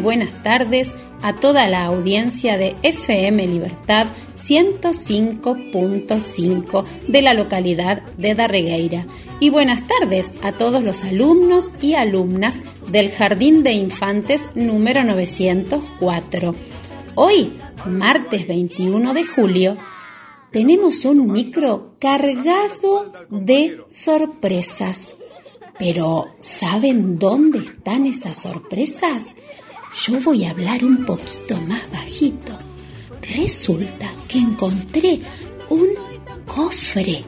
buenas tardes a toda la audiencia de FM Libertad 105.5 de la localidad de Darregueira. Y buenas tardes a todos los alumnos y alumnas del Jardín de Infantes número 904. Hoy, martes 21 de julio, tenemos un micro cargado de sorpresas. Pero, ¿saben dónde están esas sorpresas? Yo voy a hablar un poquito más bajito. Resulta que encontré un cofre.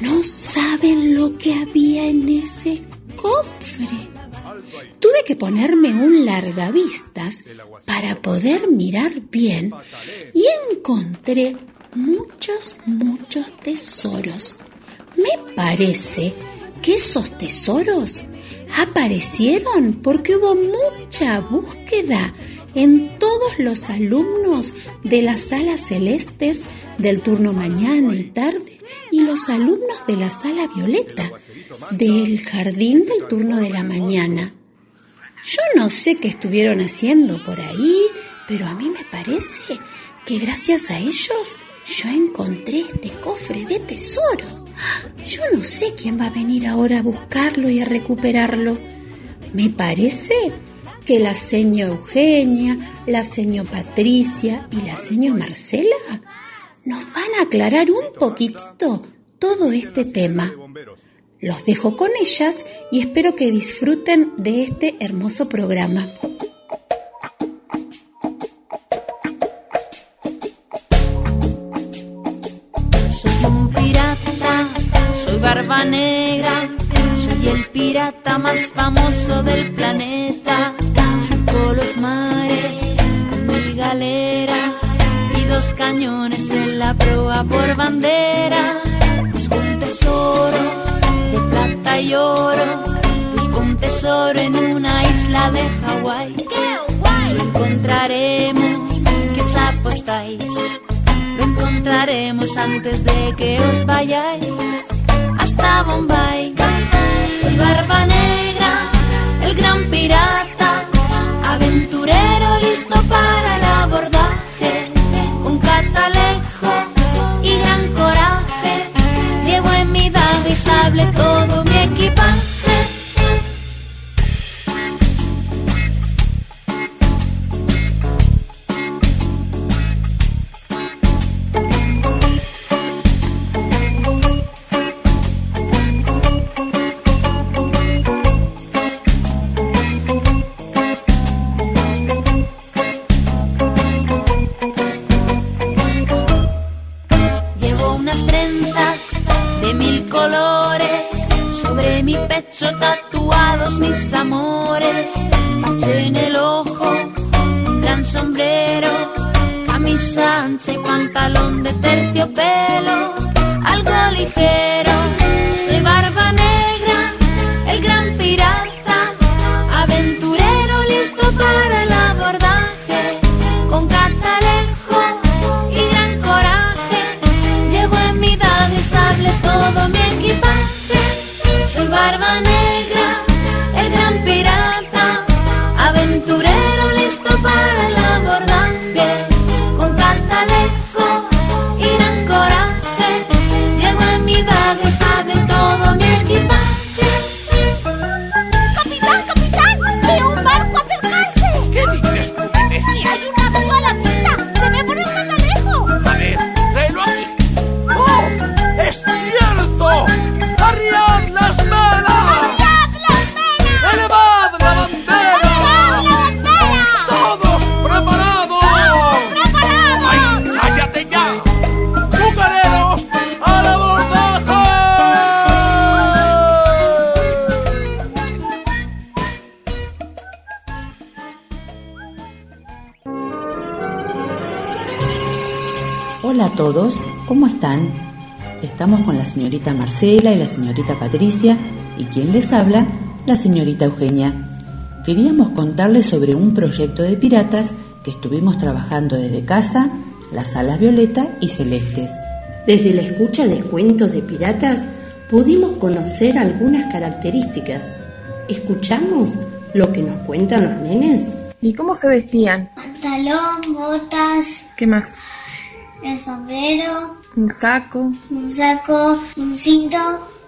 No saben lo que había en ese cofre. Tuve que ponerme un largavistas para poder mirar bien y encontré muchos, muchos tesoros. Me parece que esos tesoros aparecieron porque hubo mucha búsqueda en todos los alumnos de las salas celestes del turno mañana y tarde y los alumnos de la sala violeta del jardín del turno de la mañana. Yo no sé qué estuvieron haciendo por ahí, pero a mí me parece que gracias a ellos yo encontré este cofre de tesoros. Yo no sé quién va a venir ahora a buscarlo y a recuperarlo. Me parece que la seño Eugenia, la seño Patricia y la seño Marcela nos van a aclarar un poquitito todo este tema. Los dejo con ellas y espero que disfruten de este hermoso programa. Negra. Soy el pirata más famoso del planeta. Surco los mares con mi galera y dos cañones en la proa por bandera. Busco un tesoro de plata y oro. Busco un tesoro en una isla de Hawái. Lo encontraremos, que os apostáis. Lo encontraremos antes de que os vayáis hasta Bombay. Soy Barba Negra, el gran pirata, colores, sobre mi pecho tatuados mis amores, en el ojo, un gran sombrero, camisa ancha y pantalón de terciopelo, Hola a todos, ¿cómo están? Estamos con la señorita Marcela y la señorita Patricia y quien les habla, la señorita Eugenia. Queríamos contarles sobre un proyecto de piratas que estuvimos trabajando desde casa, las salas violeta y celestes. Desde la escucha de cuentos de piratas pudimos conocer algunas características. ¿Escuchamos lo que nos cuentan los nenes? ¿Y cómo se vestían? Pantalón, botas, ¿Qué más? El sombrero, Un saco. un saco, un cinto,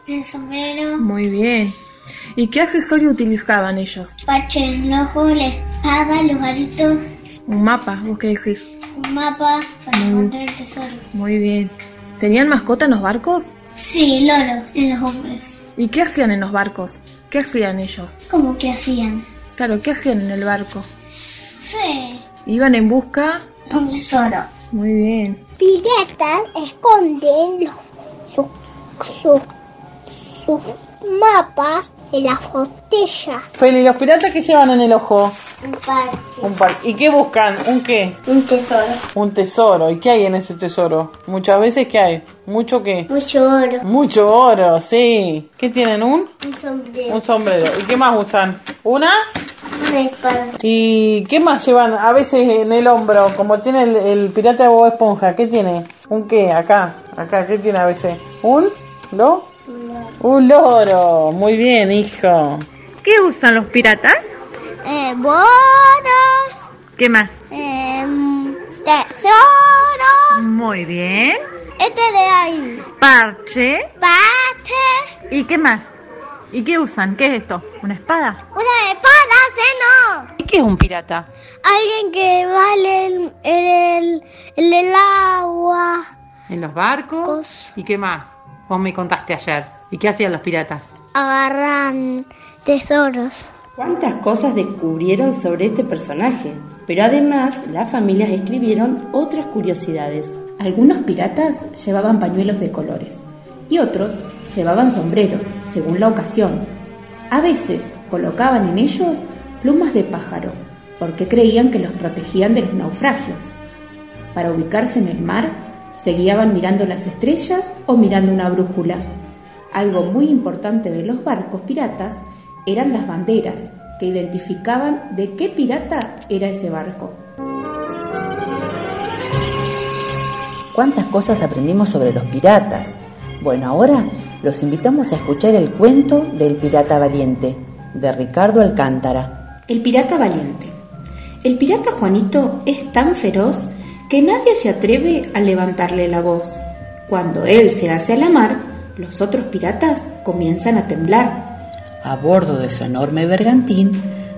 el sombrero, Muy bien. ¿Y qué accesorio utilizaban ellos? parche en el ojo, la espada, los aritos, Un mapa, ¿vos qué decís? un mapa para Mm. encontrar el tesoro. Muy bien. ¿Tenían mascota en los barcos? Sí, loros en los hombres. ¿Y qué hacían en los barcos? ¿Qué hacían ellos? ¿Cómo que hacían? Claro, ¿qué hacían en el barco? Sí, Iban en busca. un tesoro. Muy bien. Piratas esconden los, sus su, sus mapas en las botellas. Feli, ¿los piratas qué llevan en el ojo? Un parche. Un par. ¿Y qué buscan? ¿Un qué? Un tesoro. Un tesoro. ¿Y qué hay en ese tesoro? Muchas veces, ¿qué hay? ¿Mucho qué? Mucho oro. Mucho oro, sí. ¿Qué tienen? ¿Un? Un sombrero. Un sombrero. ¿Y qué más usan? ¿Una? ¿Y qué más llevan a veces en el hombro? Como tiene el, el pirata de Bob Esponja. ¿Qué tiene? ¿Un qué? Acá. Acá. ¿Qué tiene a veces? ¿Un? ¿Lo? Un loro. Muy bien, hijo. ¿Qué usan los piratas? Eh, bonos, ¿Qué más? eh, tesoros. Muy bien. Este de ahí. Parche. Pate. ¿Y qué más? ¿Y qué usan? ¿Qué es esto? ¿Una espada? Una espada, ¿sí? No. ¿Y qué es un pirata? Alguien que vale el, el, el, el agua. ¿En los barcos? ¿Y qué más? Vos me contaste ayer. ¿Y qué hacían los piratas? Agarran tesoros. ¿Cuántas cosas descubrieron sobre este personaje? Pero además, las familias escribieron otras curiosidades. Algunos piratas llevaban pañuelos de colores y otros llevaban sombrero, según la ocasión. A veces colocaban en ellos plumas de pájaro, porque creían que los protegían de los naufragios. Para ubicarse en el mar, se guiaban mirando las estrellas o mirando una brújula. Algo muy importante de los barcos piratas eran las banderas, que identificaban de qué pirata era ese barco. ¿Cuántas cosas aprendimos sobre los piratas? Bueno, ahora los invitamos a escuchar el cuento del pirata valiente, de Ricardo Alcántara. El pirata valiente. El pirata Juanito es tan feroz que nadie se atreve a levantarle la voz. Cuando él se hace a la mar, los otros piratas comienzan a temblar. A bordo de su enorme bergantín,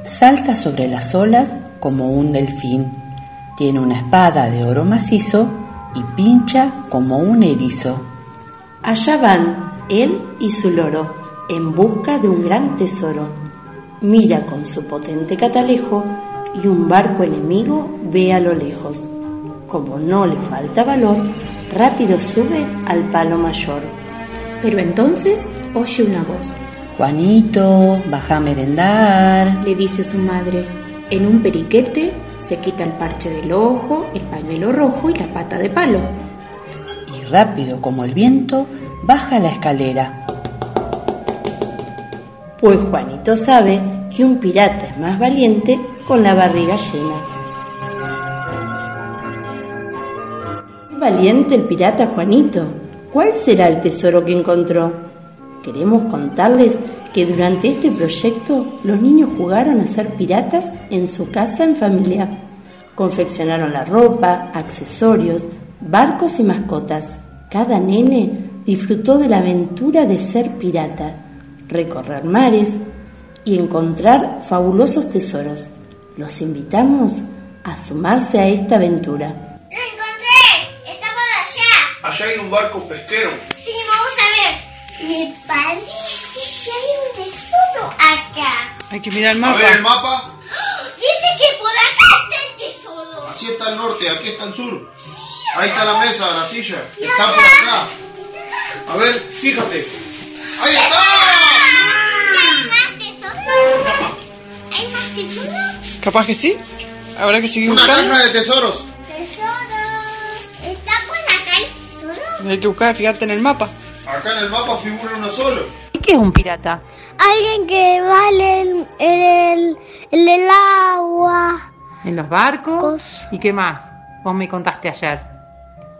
salta sobre las olas como un delfín. Tiene una espada de oro macizo y pincha como un erizo. Allá van él y su loro en busca de un gran tesoro. Mira con su potente catalejo y un barco enemigo ve a lo lejos. Como no le falta valor, rápido sube al palo mayor. Pero entonces oye una voz. Juanito, baja a merendar. Le dice su madre. En un periquete se quita el parche del ojo, el pañuelo rojo y la pata de palo. Y rápido como el viento, baja la escalera. Pues Juanito sabe que un pirata es más valiente con la barriga llena. Qué valiente el pirata Juanito. ¿Cuál será el tesoro que encontró? Queremos contarles que durante este proyecto los niños jugaron a ser piratas en su casa en familia. Confeccionaron la ropa, accesorios, barcos y mascotas. Cada nene disfrutó de la aventura de ser pirata, recorrer mares y encontrar fabulosos tesoros. Los invitamos a sumarse a esta aventura. ¡Lo encontré! ¡Está por allá! Allá hay un barco pesquero. Sí, vamos a ver. Me parece que hay un tesoro acá. Hay que mirar el A mapa. ver el mapa. Dice que por acá está el tesoro. Así está el norte, aquí está el sur. Ahí está la mesa, la silla. Está por acá. A ver, fíjate. Capaz que sí. Habrá que seguir Una buscando. caja de tesoros. Tesoros. ¿Está por acá el tesoro? Hay que buscar, fíjate en el mapa. Acá en el mapa figura uno solo. ¿Y qué es un pirata? Alguien que vale el, el, el, el agua. ¿En los barcos? ¿Y qué más? Vos me contaste ayer.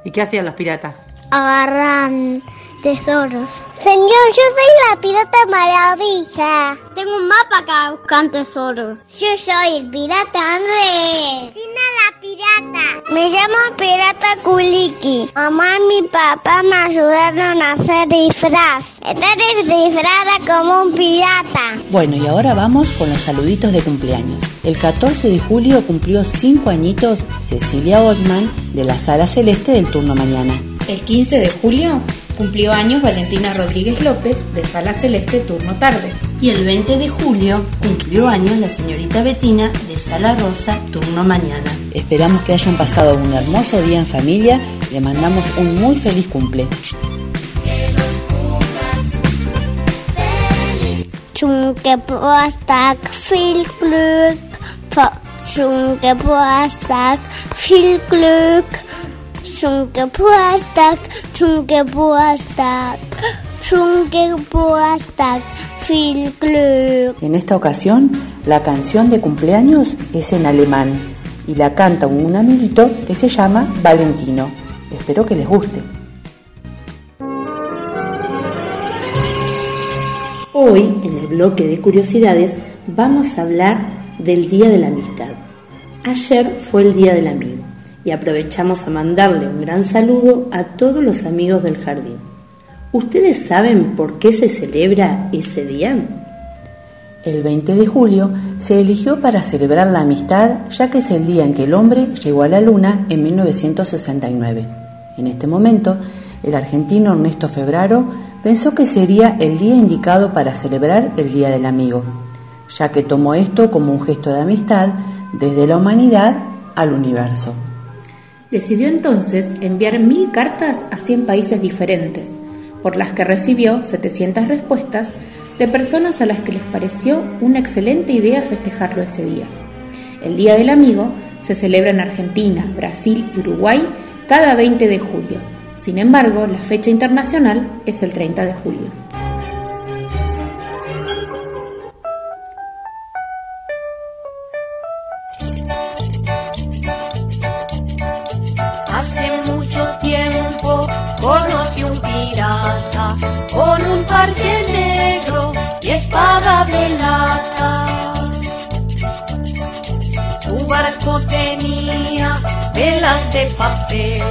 ¿Y qué hacían los piratas? Agarran tesoros. Señor, yo soy la pirata maravilla. Tengo un mapa acá buscan tesoros. Yo soy el pirata Andrés. Tina la pirata. Me llamo pirata Kuliki. Mamá y mi papá me ayudaron a hacer disfraz. Estar disfrazada como un pirata. Bueno, y ahora vamos con los saluditos de cumpleaños. El 14 de julio cumplió 5 añitos Cecilia Ottman de la Sala Celeste del turno mañana. El 15 de julio cumplió años Valentina Rodríguez López de Sala Celeste Turno Tarde. Y el 20 de julio cumplió años la señorita Betina de Sala Rosa Turno Mañana. Esperamos que hayan pasado un hermoso día en familia. Le mandamos un muy feliz cumple. Zum Geburtstag viel Glück. Zum Geburtstag viel Glück. Geburtstag, zum Geburtstag viel Glück. En esta ocasión, la canción de cumpleaños es en alemán y la canta un amiguito que se llama Valentino. Espero que les guste. Hoy, en el bloque de curiosidades, vamos a hablar del Día de la Amistad. Ayer fue el Día del Amigo y aprovechamos a mandarle un gran saludo a todos los amigos del jardín. ¿Ustedes saben por qué se celebra ese día? El 20 de julio se eligió para celebrar la amistad ya que es el día en que el hombre llegó a la luna en 1969. En este momento, el argentino Ernesto Febraro pensó que sería el día indicado para celebrar el Día del Amigo, ya que tomó esto como un gesto de amistad desde la humanidad al universo. Decidió entonces enviar mil cartas a 100 países diferentes, por las que recibió 700 respuestas de personas a las que les pareció una excelente idea festejarlo ese día. El Día del Amigo se celebra en Argentina, Brasil y Uruguay cada 20 de julio. Sin embargo, la fecha internacional es el 30 de julio. de papel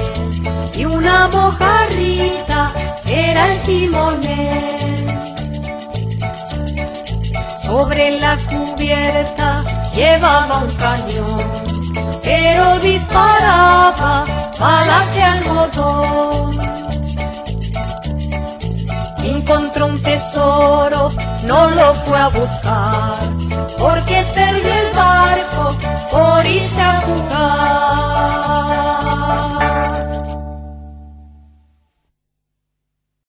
y una mojarrita era el timonel. Sobre la cubierta llevaba un cañón, pero disparaba balas de algodón. Encontró un tesoro, no lo fue a buscar, porque perdió el barco por irse a jugar. Oh,